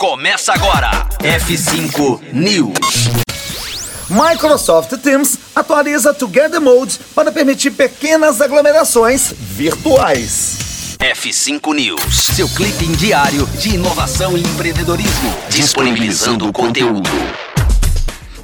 Começa agora. F5 News. Microsoft Teams atualiza Together Mode para permitir pequenas aglomerações virtuais. F5 News, seu clipe diário de inovação e empreendedorismo, disponibilizando o conteúdo.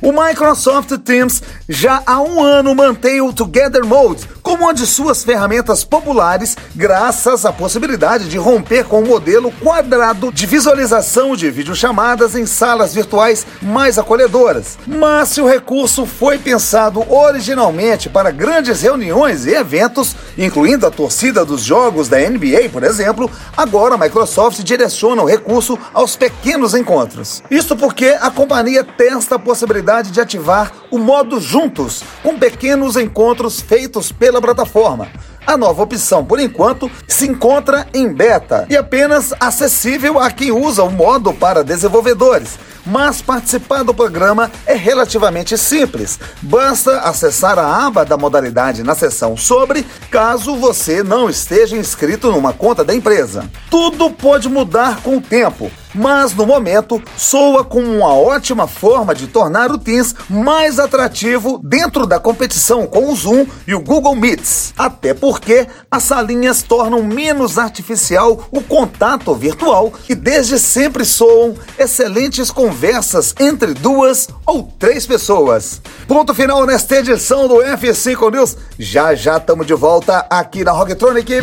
O Microsoft Teams já há um ano mantém o Together Mode como uma de suas ferramentas populares, graças à possibilidade de romper com o modelo quadrado de visualização de videochamadas em salas virtuais mais acolhedoras. Mas se o recurso foi pensado originalmente para grandes reuniões e eventos, incluindo a torcida dos jogos da NBA, por exemplo, agora a Microsoft direciona o recurso aos pequenos encontros. Isso porque a companhia testa a possibilidade de ativar o modo Juntos, com pequenos encontros feitos pela plataforma. A nova opção, por enquanto, se encontra em beta e apenas acessível a quem usa o modo para desenvolvedores. Mas participar do programa é relativamente simples. Basta acessar a aba da modalidade na seção Sobre, caso você não esteja inscrito numa conta da empresa. Tudo pode mudar com o tempo mas no momento soa como uma ótima forma de tornar o Teams mais atrativo dentro da competição com o Zoom e o Google Meets. Até porque as salinhas tornam menos artificial o contato virtual e desde sempre soam excelentes conversas entre duas ou três pessoas. Ponto final nesta edição do F5 News. Já já estamos de volta aqui na Rocktronic.